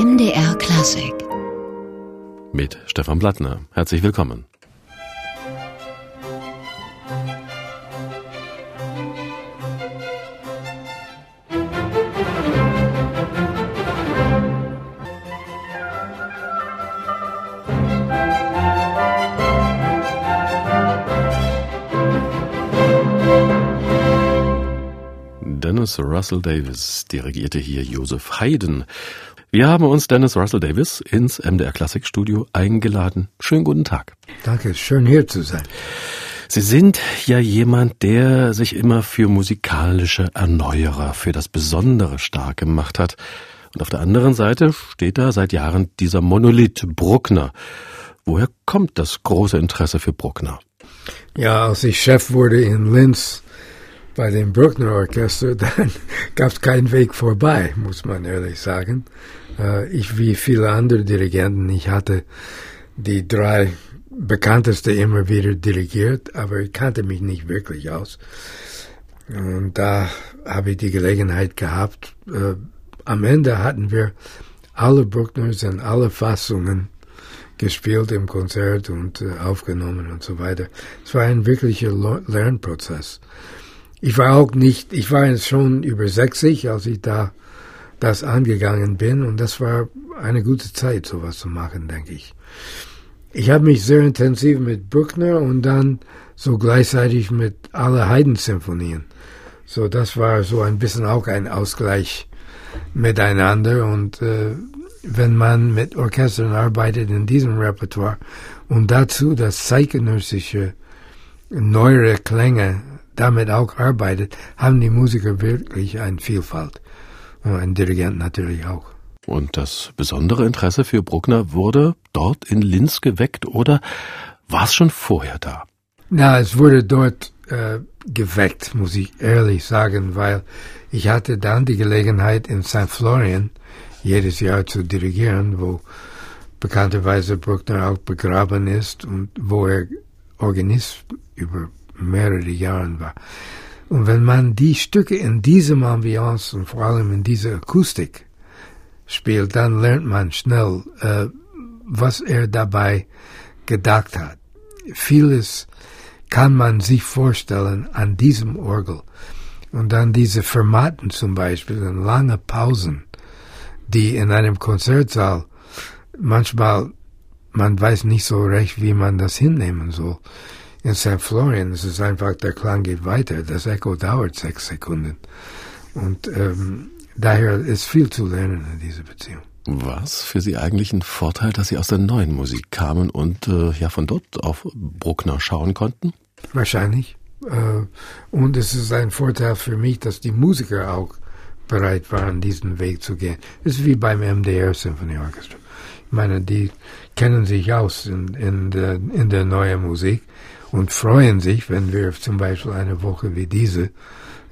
MDR Klassik. Mit Stefan Blattner. Herzlich willkommen. Dennis Russell Davis dirigierte hier Joseph Haydn. Wir haben uns Dennis Russell Davis ins MDR Klassikstudio eingeladen. Schönen guten Tag. Danke, schön hier zu sein. Sie sind ja jemand, der sich immer für musikalische Erneuerer, für das Besondere stark gemacht hat. Und auf der anderen Seite steht da seit Jahren dieser Monolith Bruckner. Woher kommt das große Interesse für Bruckner? Ja, als ich Chef wurde in Linz, bei dem Bruckner Orchester, dann gab es keinen Weg vorbei, muss man ehrlich sagen. Äh, ich wie viele andere Dirigenten, ich hatte die drei bekannteste immer wieder dirigiert, aber ich kannte mich nicht wirklich aus. Und da habe ich die Gelegenheit gehabt. Äh, am Ende hatten wir alle Bruckners in alle Fassungen gespielt im Konzert und äh, aufgenommen und so weiter. Es war ein wirklicher Lernprozess. Ich war auch nicht, ich war jetzt schon über 60, als ich da das angegangen bin und das war eine gute Zeit, sowas zu machen, denke ich. Ich habe mich sehr intensiv mit Bruckner und dann so gleichzeitig mit alle Haydn-Symphonien. So, das war so ein bisschen auch ein Ausgleich miteinander und äh, wenn man mit Orchestern arbeitet in diesem Repertoire und dazu das zeitgenössische neuere Klänge damit auch arbeitet, haben die Musiker wirklich eine Vielfalt. Ein Dirigent natürlich auch. Und das besondere Interesse für Bruckner wurde dort in Linz geweckt oder war es schon vorher da? Na, es wurde dort äh, geweckt, muss ich ehrlich sagen, weil ich hatte dann die Gelegenheit in St. Florian jedes Jahr zu dirigieren, wo bekannterweise Bruckner auch begraben ist und wo er Organist über mehrere Jahren war. Und wenn man die Stücke in diesem Ambiance und vor allem in dieser Akustik spielt, dann lernt man schnell, äh, was er dabei gedacht hat. Vieles kann man sich vorstellen an diesem Orgel. Und dann diese Fermaten zum Beispiel, lange Pausen, die in einem Konzertsaal manchmal, man weiß nicht so recht, wie man das hinnehmen soll in St. Florian ist es einfach, der Klang geht weiter. Das Echo dauert sechs Sekunden. Und ähm, daher ist viel zu lernen in dieser Beziehung. Was für Sie eigentlich ein Vorteil, dass Sie aus der neuen Musik kamen und äh, ja von dort auf Bruckner schauen konnten? Wahrscheinlich. Äh, und es ist ein Vorteil für mich, dass die Musiker auch bereit waren, diesen Weg zu gehen. Es ist wie beim MDR Symphony Orchestra. Ich meine, die kennen sich aus in, in, der, in der neuen Musik und freuen sich, wenn wir zum Beispiel eine Woche wie diese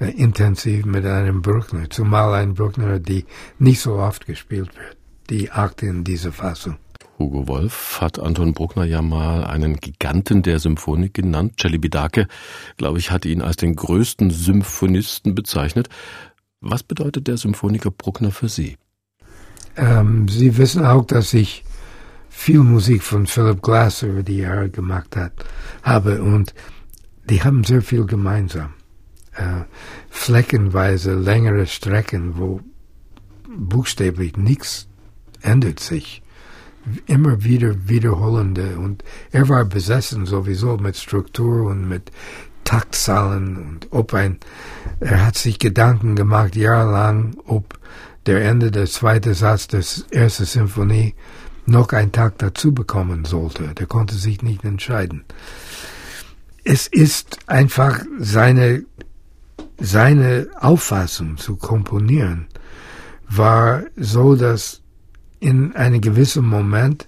äh, intensiv mit einem Bruckner, zumal ein Bruckner, die nicht so oft gespielt wird, die Akte in dieser Fassung. Hugo Wolf hat Anton Bruckner ja mal einen Giganten der Symphonik genannt. Celibidache, glaube ich, hat ihn als den größten Symphonisten bezeichnet. Was bedeutet der Symphoniker Bruckner für Sie? Ähm, Sie wissen auch, dass ich viel Musik von Philip Glass über die Jahre gemacht hat, habe und die haben sehr viel gemeinsam. Äh, fleckenweise längere Strecken, wo buchstäblich nichts ändert sich. Immer wieder wiederholende und er war besessen sowieso mit Struktur und mit Taktzahlen und ob ein, er hat sich Gedanken gemacht jahrelang, ob der Ende der zweite Satz der ersten Symphonie noch einen Tag dazu bekommen sollte. Der konnte sich nicht entscheiden. Es ist einfach seine, seine Auffassung zu komponieren war so, dass in einem gewissen Moment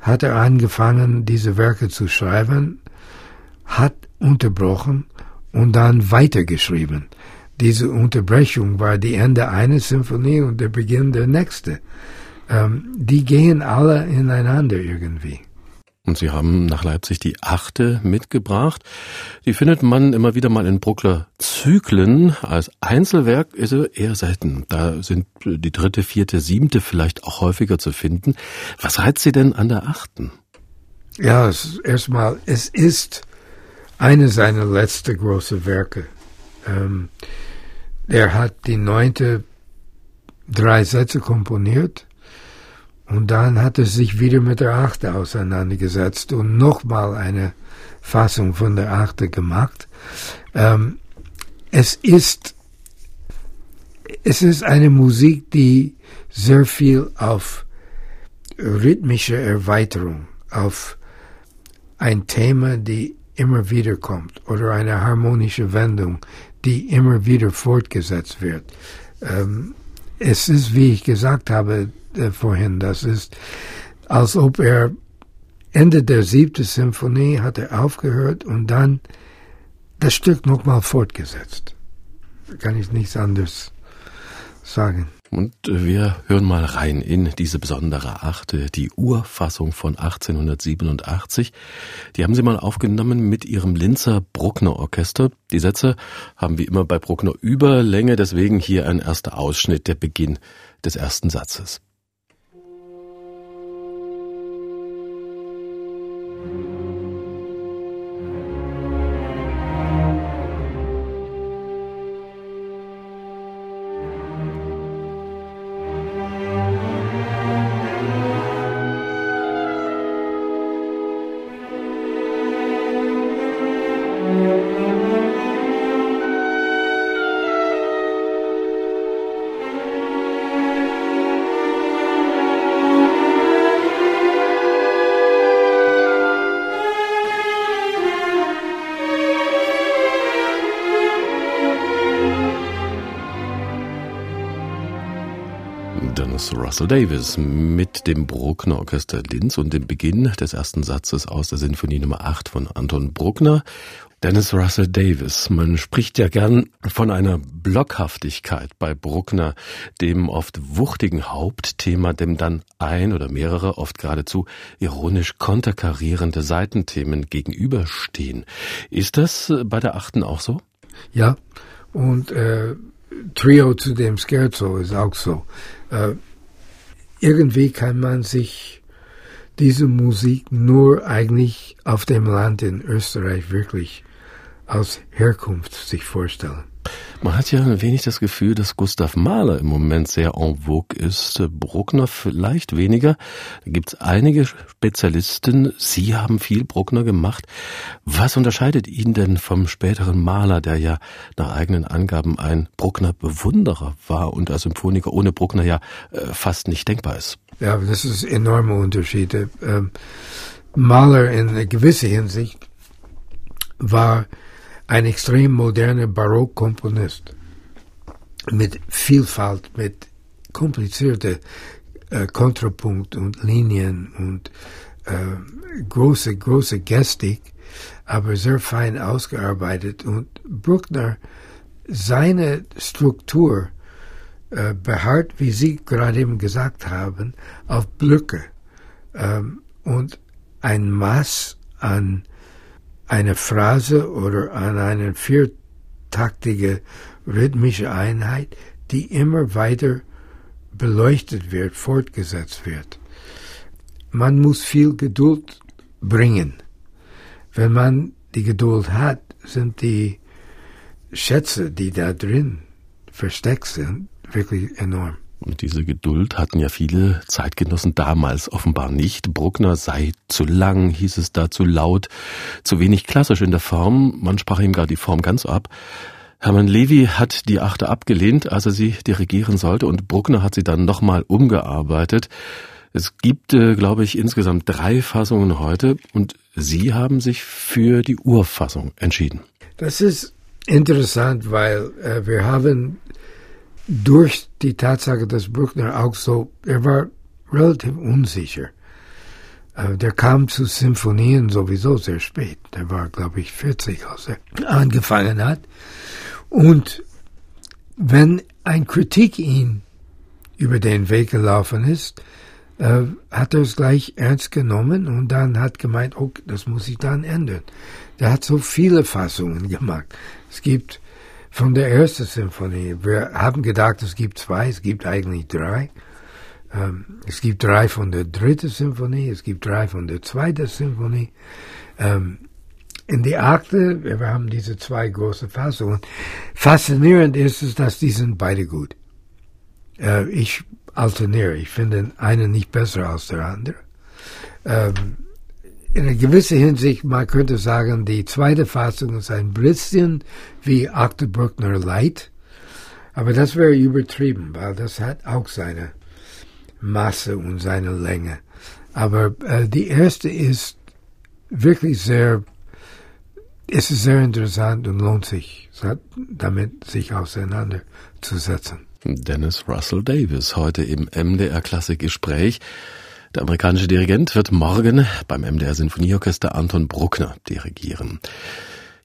hat er angefangen, diese Werke zu schreiben, hat unterbrochen und dann weitergeschrieben. Diese Unterbrechung war die Ende einer Symphonie und der Beginn der nächsten ähm, die gehen alle ineinander irgendwie. Und Sie haben nach Leipzig die achte mitgebracht. Die findet man immer wieder mal in Bruckler Zyklen. Als Einzelwerk ist sie eher selten. Da sind die dritte, vierte, siebte vielleicht auch häufiger zu finden. Was reizt Sie denn an der achten? Ja, erstmal, es ist eine seiner letzten großen Werke. Ähm, er hat die neunte drei Sätze komponiert und dann hat er sich wieder mit der Achte auseinandergesetzt und nochmal eine Fassung von der Achte gemacht. Ähm, es ist es ist eine Musik, die sehr viel auf rhythmische Erweiterung, auf ein Thema, die immer wieder kommt, oder eine harmonische Wendung, die immer wieder fortgesetzt wird. Ähm, es ist, wie ich gesagt habe, äh, vorhin. Das ist, als ob er Ende der siebten Symphonie hat er aufgehört und dann das Stück nochmal fortgesetzt. Da kann ich nichts anderes sagen. Und wir hören mal rein in diese besondere Achte, die Urfassung von 1887. Die haben sie mal aufgenommen mit ihrem Linzer Bruckner Orchester. Die Sätze haben wie immer bei Bruckner Überlänge, deswegen hier ein erster Ausschnitt, der Beginn des ersten Satzes. Russell Davis mit dem Bruckner Orchester Linz und dem Beginn des ersten Satzes aus der Sinfonie Nummer 8 von Anton Bruckner. Dennis Russell Davis. Man spricht ja gern von einer Blockhaftigkeit bei Bruckner, dem oft wuchtigen Hauptthema, dem dann ein oder mehrere, oft geradezu ironisch konterkarierende Seitenthemen gegenüberstehen. Ist das bei der achten auch so? Ja, und äh, Trio zu dem Scherzo ist auch so. Äh, irgendwie kann man sich diese Musik nur eigentlich auf dem Land in Österreich wirklich aus Herkunft sich vorstellen. Man hat ja ein wenig das Gefühl, dass Gustav Mahler im Moment sehr en vogue ist, Bruckner vielleicht weniger. Da gibt es einige Spezialisten. Sie haben viel Bruckner gemacht. Was unterscheidet ihn denn vom späteren Mahler, der ja nach eigenen Angaben ein Bruckner-Bewunderer war und als Symphoniker ohne Bruckner ja äh, fast nicht denkbar ist? Ja, das ist enorme Unterschiede. Ähm, Mahler in gewisser Hinsicht war ein extrem moderner Barockkomponist mit Vielfalt, mit komplizierter äh, Kontrapunkt und Linien und äh, große, große Gestik, aber sehr fein ausgearbeitet. Und Bruckner, seine Struktur äh, beharrt, wie Sie gerade eben gesagt haben, auf Blöcke ähm, und ein Maß an eine Phrase oder an eine viertaktige rhythmische Einheit, die immer weiter beleuchtet wird, fortgesetzt wird. Man muss viel Geduld bringen. Wenn man die Geduld hat, sind die Schätze, die da drin versteckt sind, wirklich enorm. Und diese Geduld hatten ja viele Zeitgenossen damals offenbar nicht. Bruckner sei zu lang, hieß es da, zu laut, zu wenig klassisch in der Form. Man sprach ihm gar die Form ganz ab. Hermann Levi hat die Achte abgelehnt, als er sie dirigieren sollte, und Bruckner hat sie dann nochmal umgearbeitet. Es gibt, äh, glaube ich, insgesamt drei Fassungen heute, und Sie haben sich für die Urfassung entschieden. Das ist interessant, weil äh, wir haben durch die Tatsache, dass Bruckner auch so, er war relativ unsicher. Äh, der kam zu Symphonien sowieso sehr spät. Der war, glaube ich, 40, als er angefangen hat. Und wenn ein Kritik ihn über den Weg gelaufen ist, äh, hat er es gleich ernst genommen und dann hat gemeint, oh, das muss ich dann ändern. Der hat so viele Fassungen gemacht. Es gibt von der ersten Symphonie, wir haben gedacht, es gibt zwei, es gibt eigentlich drei. Ähm, es gibt drei von der dritten Symphonie, es gibt drei von der zweiten Symphonie. Ähm, in die Akte, wir haben diese zwei große Fassungen. Faszinierend ist es, dass die sind beide gut. Äh, ich alterniere, ich finde eine nicht besser als der andere. Ähm, in einer gewissen Hinsicht, man könnte sagen, die zweite Fassung ist ein bisschen wie Akte Bruckner Light, aber das wäre übertrieben, weil das hat auch seine Masse und seine Länge. Aber äh, die erste ist wirklich sehr, es ist sehr interessant und lohnt sich, damit sich auseinanderzusetzen. Dennis Russell Davis heute im MDR Klassikgespräch. Der amerikanische Dirigent wird morgen beim MDR Sinfonieorchester Anton Bruckner dirigieren.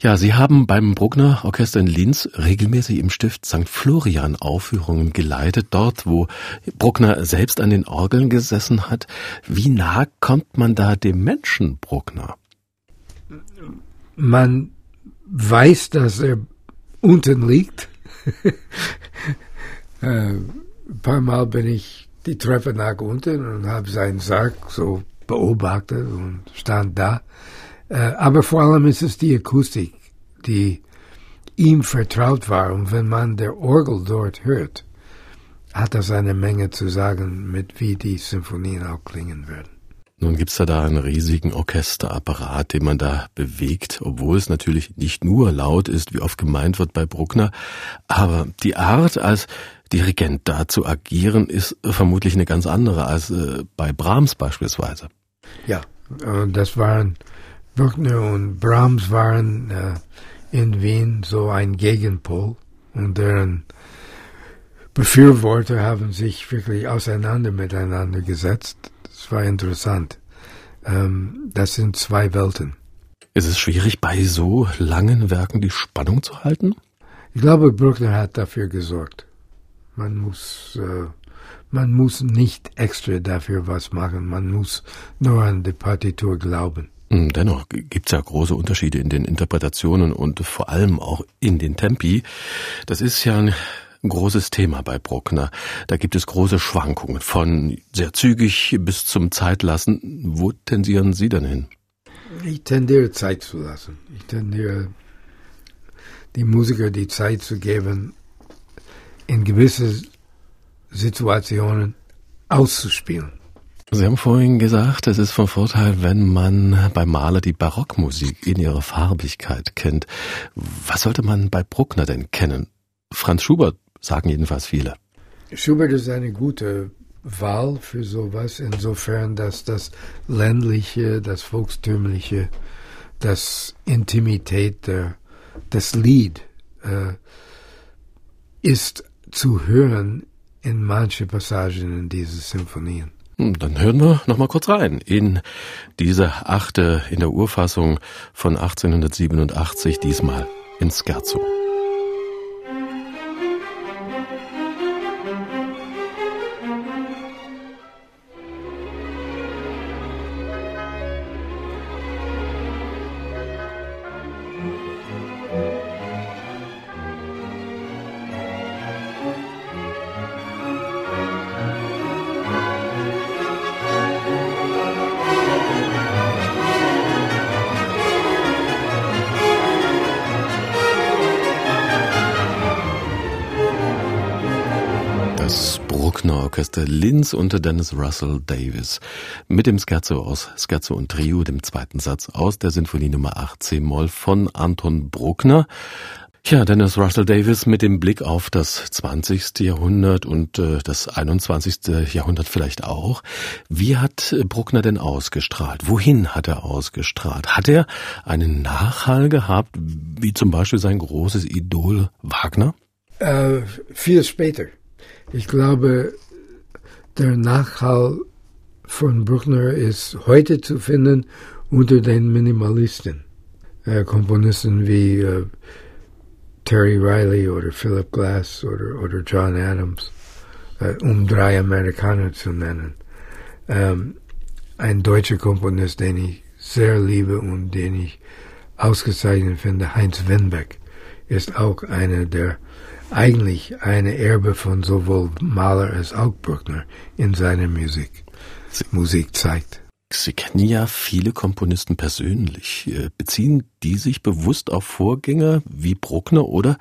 Ja, Sie haben beim Bruckner Orchester in Linz regelmäßig im Stift St. Florian Aufführungen geleitet, dort wo Bruckner selbst an den Orgeln gesessen hat. Wie nah kommt man da dem Menschen Bruckner? Man weiß, dass er unten liegt. äh, ein paar Mal bin ich die Treppe nach unten und habe seinen Sarg so beobachtet und stand da. Äh, aber vor allem ist es die Akustik, die ihm vertraut war. Und wenn man der Orgel dort hört, hat das eine Menge zu sagen, mit wie die Symphonien auch klingen werden. Nun gibt's ja da einen riesigen Orchesterapparat, den man da bewegt, obwohl es natürlich nicht nur laut ist, wie oft gemeint wird bei Bruckner, aber die Art, als Dirigent da zu agieren, ist vermutlich eine ganz andere als äh, bei Brahms beispielsweise. Ja, das waren Bruckner und Brahms waren äh, in Wien so ein Gegenpol und deren Befürworter haben sich wirklich auseinander miteinander gesetzt. Das war interessant. Ähm, das sind zwei Welten. Ist es schwierig, bei so langen Werken die Spannung zu halten? Ich glaube, Bruckner hat dafür gesorgt. Man muss, äh, man muss nicht extra dafür was machen. Man muss nur an die Partitur glauben. Hm, dennoch gibt es ja große Unterschiede in den Interpretationen und vor allem auch in den Tempi. Das ist ja ein großes Thema bei Bruckner. Da gibt es große Schwankungen von sehr zügig bis zum Zeitlassen. Wo tendieren Sie denn hin? Ich tendiere Zeit zu lassen. Ich tendiere die Musiker die Zeit zu geben, in gewisse Situationen auszuspielen. Sie haben vorhin gesagt, es ist von Vorteil, wenn man beim Maler die Barockmusik in ihrer Farbigkeit kennt. Was sollte man bei Bruckner denn kennen? Franz Schubert sagen jedenfalls viele. Schubert ist eine gute Wahl für sowas, insofern, dass das ländliche, das volkstümliche, das Intimität, der, das Lied äh, ist zu hören in manche Passagen in diese Symphonien. Hm, dann hören wir noch mal kurz rein in diese achte in der Urfassung von 1887, diesmal in Scherzo. Orchester Linz unter Dennis Russell Davis mit dem Scherzo aus Scherzo und Trio, dem zweiten Satz aus der Sinfonie Nummer 18 Moll von Anton Bruckner. Ja, Dennis Russell Davis mit dem Blick auf das 20. Jahrhundert und äh, das 21. Jahrhundert vielleicht auch. Wie hat Bruckner denn ausgestrahlt? Wohin hat er ausgestrahlt? Hat er einen Nachhall gehabt, wie zum Beispiel sein großes Idol Wagner? Äh, viel später. Ich glaube, der Nachhall von Bruckner ist heute zu finden unter den Minimalisten. Äh, Komponisten wie äh, Terry Riley oder Philip Glass oder, oder John Adams, äh, um drei Amerikaner zu nennen. Ähm, ein deutscher Komponist, den ich sehr liebe und den ich ausgezeichnet finde, Heinz Wenbeck, ist auch einer der eigentlich eine Erbe von sowohl Mahler als auch Bruckner in seiner Musik, Musik zeigt. Sie kennen ja viele Komponisten persönlich. Äh, beziehen die sich bewusst auf Vorgänger wie Bruckner oder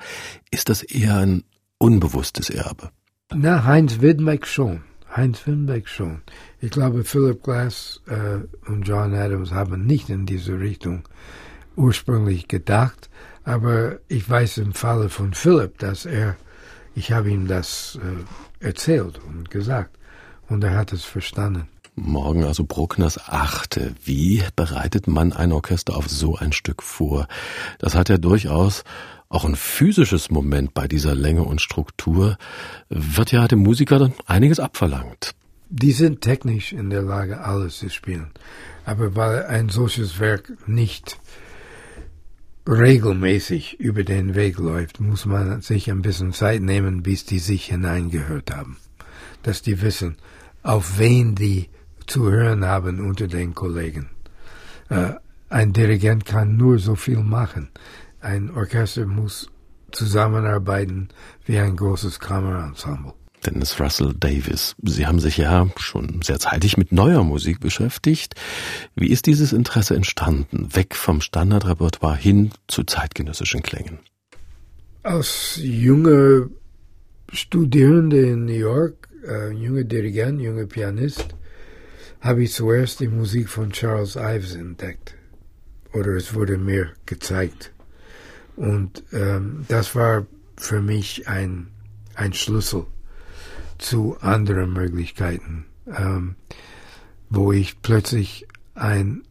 ist das eher ein unbewusstes Erbe? Na, Heinz Widmeck schon. Heinz Widmeck schon. Ich glaube, Philip Glass äh, und John Adams haben nicht in diese Richtung ursprünglich gedacht, aber ich weiß im Falle von Philip, dass er, ich habe ihm das äh, erzählt und gesagt und er hat es verstanden. Morgen also Bruckners Achte. Wie bereitet man ein Orchester auf so ein Stück vor? Das hat ja durchaus auch ein physisches Moment bei dieser Länge und Struktur. Wird ja dem Musiker dann einiges abverlangt. Die sind technisch in der Lage, alles zu spielen. Aber weil ein solches Werk nicht regelmäßig über den Weg läuft, muss man sich ein bisschen Zeit nehmen, bis die sich hineingehört haben. Dass die wissen, auf wen die zu hören haben unter den Kollegen. Äh, ein Dirigent kann nur so viel machen. Ein Orchester muss zusammenarbeiten wie ein großes Kammerensemble. Dennis Russell Davis. Sie haben sich ja schon sehr zeitig mit neuer Musik beschäftigt. Wie ist dieses Interesse entstanden, weg vom Standardrepertoire hin zu zeitgenössischen Klängen? Als junger Studierende in New York, äh, junger Dirigent, junger Pianist, habe ich zuerst die Musik von Charles Ives entdeckt. Oder es wurde mir gezeigt. Und ähm, das war für mich ein, ein Schlüssel zu anderen Möglichkeiten, ähm, wo ich plötzlich ein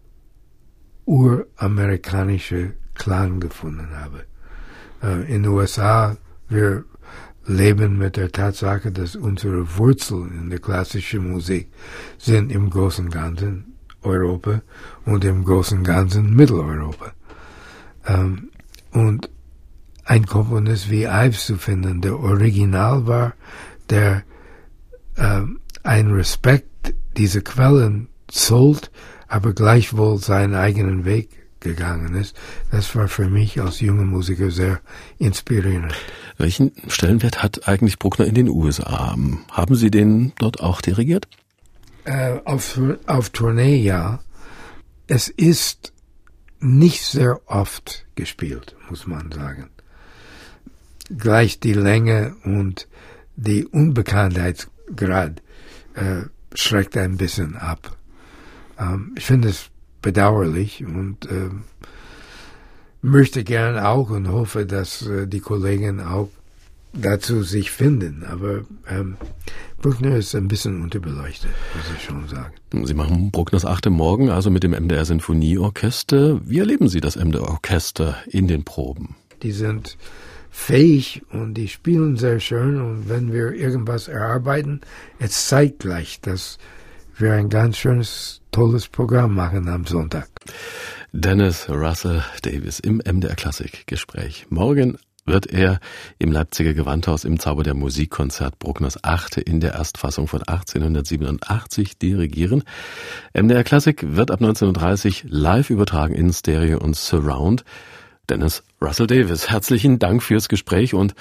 uramerikanischer Klang gefunden habe. Äh, in den USA, wir leben mit der Tatsache, dass unsere Wurzeln in der klassischen Musik sind im großen Ganzen Europa und im großen Ganzen Mitteleuropa. Ähm, und ein Komponist wie Ives zu finden, der original war, der ähm, ein Respekt diese Quellen zollt, aber gleichwohl seinen eigenen Weg gegangen ist, das war für mich als junger Musiker sehr inspirierend. Welchen Stellenwert hat eigentlich Bruckner in den USA? Haben Sie den dort auch dirigiert? Äh, auf, auf Tournee ja. Es ist nicht sehr oft gespielt, muss man sagen. Gleich die Länge und die Unbekanntheitsgrad äh, schreckt ein bisschen ab. Ähm, ich finde es bedauerlich und äh, möchte gern auch und hoffe, dass äh, die Kollegen auch dazu sich finden. Aber ähm, Bruckner ist ein bisschen unterbeleuchtet, muss ich schon sagen. Sie machen Bruckners Achte Morgen, also mit dem MDR Sinfonieorchester. Wie erleben Sie das MDR Orchester in den Proben? Die sind fähig und die spielen sehr schön und wenn wir irgendwas erarbeiten, es zeigt gleich, dass wir ein ganz schönes, tolles Programm machen am Sonntag. Dennis Russell Davis im MDR Klassik Gespräch. Morgen wird er im Leipziger Gewandhaus im Zauber der Musikkonzert Bruckners Achte in der Erstfassung von 1887 dirigieren. MDR Klassik wird ab 1930 live übertragen in Stereo und Surround. Dennis Russell Davis, herzlichen Dank fürs Gespräch und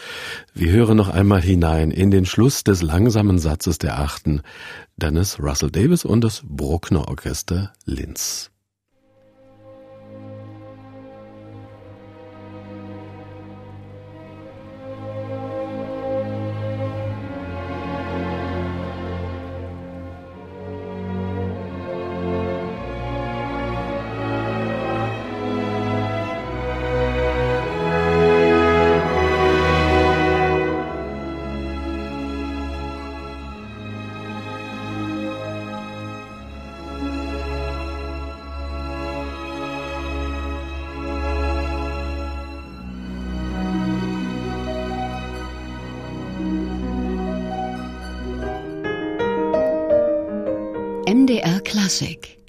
wir hören noch einmal hinein in den Schluss des langsamen Satzes der Achten. Dennis Russell Davis und das Bruckner Orchester Linz. Classic